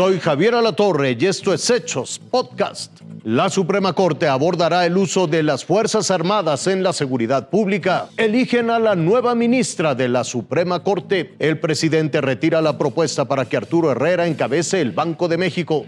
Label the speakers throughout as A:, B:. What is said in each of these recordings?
A: Soy Javier Alatorre y esto es Hechos Podcast. La Suprema Corte abordará el uso de las Fuerzas Armadas en la seguridad pública. Eligen a la nueva ministra de la Suprema Corte. El presidente retira la propuesta para que Arturo Herrera encabece el Banco de México.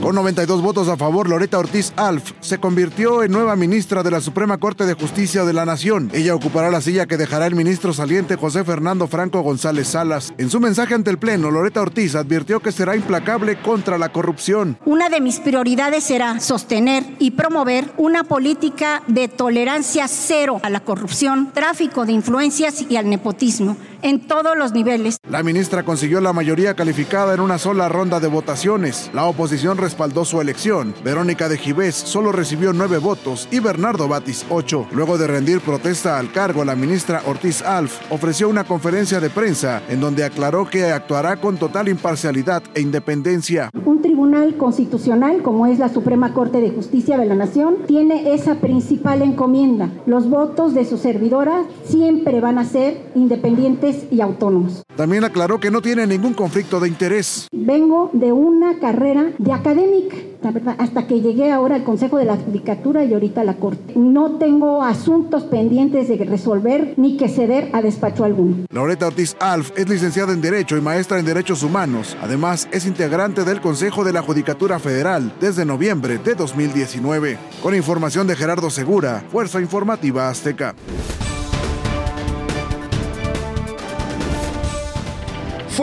B: Con 92 votos a favor, Loreta Ortiz Alf se convirtió en nueva ministra de la Suprema Corte de Justicia de la Nación. Ella ocupará la silla que dejará el ministro saliente José Fernando Franco González Salas. En su mensaje ante el Pleno, Loreta Ortiz advirtió que será implacable contra la corrupción.
C: Una de mis prioridades será sostener y promover una política de tolerancia cero a la corrupción, tráfico de influencias y al nepotismo en todos los niveles.
B: La ministra consiguió la mayoría calificada en una sola ronda de votaciones. La oposición respaldó su elección. Verónica de Gibés solo recibió nueve votos y Bernardo Batis ocho. Luego de rendir protesta al cargo, la ministra Ortiz Alf ofreció una conferencia de prensa en donde aclaró que actuará con total imparcialidad e independencia.
C: Un tribunal constitucional, como es la Suprema Corte de Justicia de la Nación, tiene esa principal encomienda. Los votos de su servidora siempre van a ser independientes y autónomos.
B: También aclaró que no tiene ningún conflicto de interés.
C: Vengo de una carrera de académica, la verdad, hasta que llegué ahora al Consejo de la Judicatura y ahorita a la Corte. No tengo asuntos pendientes de resolver ni que ceder a despacho alguno.
B: Loreta Ortiz Alf es licenciada en Derecho y maestra en Derechos Humanos. Además, es integrante del Consejo de la Judicatura Federal desde noviembre de 2019. Con información de Gerardo Segura, Fuerza Informativa Azteca.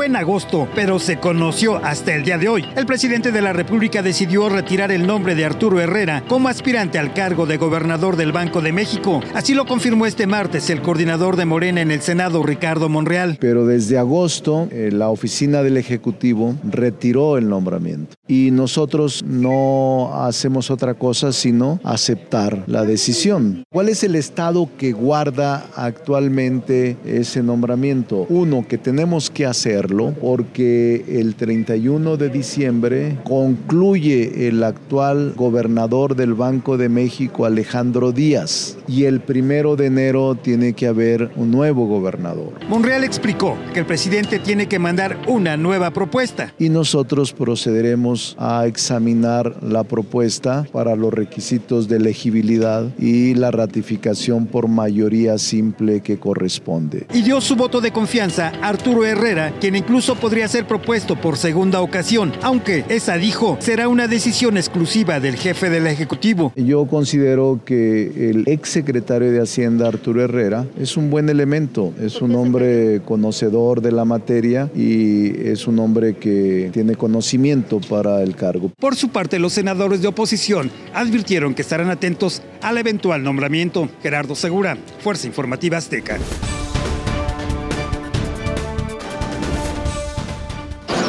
D: En agosto, pero se conoció hasta el día de hoy. El presidente de la República decidió retirar el nombre de Arturo Herrera como aspirante al cargo de gobernador del Banco de México. Así lo confirmó este martes el coordinador de Morena en el Senado, Ricardo Monreal.
E: Pero desde agosto, eh, la oficina del Ejecutivo retiró el nombramiento. Y nosotros no hacemos otra cosa sino aceptar la decisión. ¿Cuál es el estado que guarda actualmente ese nombramiento? Uno, que tenemos que hacer porque el 31 de diciembre concluye el actual gobernador del Banco de México, Alejandro Díaz, y el primero de enero tiene que haber un nuevo gobernador.
D: Monreal explicó que el presidente tiene que mandar una nueva propuesta.
E: Y nosotros procederemos a examinar la propuesta para los requisitos de elegibilidad y la ratificación por mayoría simple que corresponde.
D: Y dio su voto de confianza a Arturo Herrera, quien incluso podría ser propuesto por segunda ocasión, aunque esa dijo será una decisión exclusiva del jefe del Ejecutivo.
E: Yo considero que el ex secretario de Hacienda, Arturo Herrera, es un buen elemento, es un hombre conocedor de la materia y es un hombre que tiene conocimiento para cargo.
D: Por su parte, los senadores de oposición advirtieron que estarán atentos al eventual nombramiento. Gerardo Segura, Fuerza Informativa Azteca.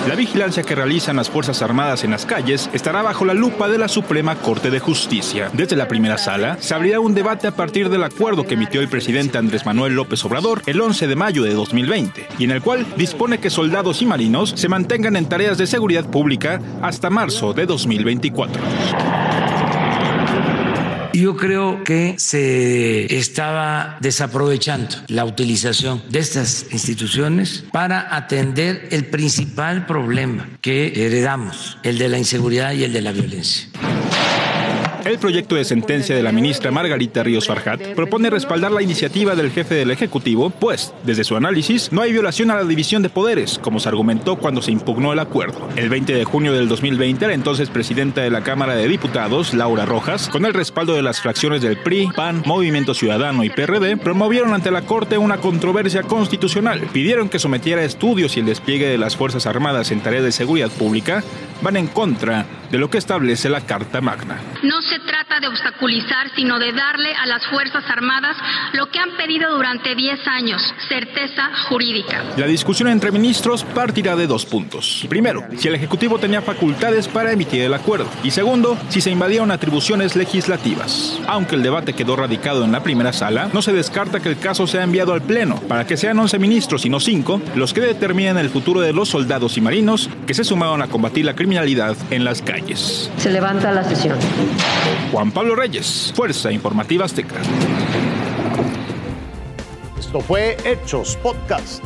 F: La vigilancia que realizan las Fuerzas Armadas en las calles estará bajo la lupa de la Suprema Corte de Justicia. Desde la primera sala, se abrirá un debate a partir del acuerdo que emitió el presidente Andrés Manuel López Obrador el 11 de mayo de 2020, y en el cual dispone que soldados y marinos se mantengan en tareas de seguridad pública hasta marzo de 2024.
G: Yo creo que se estaba desaprovechando la utilización de estas instituciones para atender el principal problema que heredamos, el de la inseguridad y el de la violencia.
F: El proyecto de sentencia de la ministra Margarita Ríos Farjat propone respaldar la iniciativa del jefe del Ejecutivo, pues, desde su análisis, no hay violación a la división de poderes, como se argumentó cuando se impugnó el acuerdo. El 20 de junio del 2020, la entonces presidenta de la Cámara de Diputados, Laura Rojas, con el respaldo de las fracciones del PRI, PAN, Movimiento Ciudadano y PRD, promovieron ante la Corte una controversia constitucional. Pidieron que sometiera estudios y el despliegue de las Fuerzas Armadas en tareas de seguridad pública van en contra de lo que establece la Carta Magna.
H: No se trata de obstaculizar, sino de darle a las Fuerzas Armadas lo que han pedido durante 10 años, certeza jurídica.
F: La discusión entre ministros partirá de dos puntos. Primero, si el Ejecutivo tenía facultades para emitir el acuerdo. Y segundo, si se invadieron atribuciones legislativas. Aunque el debate quedó radicado en la primera sala, no se descarta que el caso sea enviado al Pleno para que sean 11 ministros y no 5 los que determinen el futuro de los soldados y marinos que se sumaron a combatir la criminalidad en las calles.
I: Se levanta la sesión.
F: Juan Pablo Reyes, Fuerza Informativa Azteca.
A: Esto fue Hechos Podcast.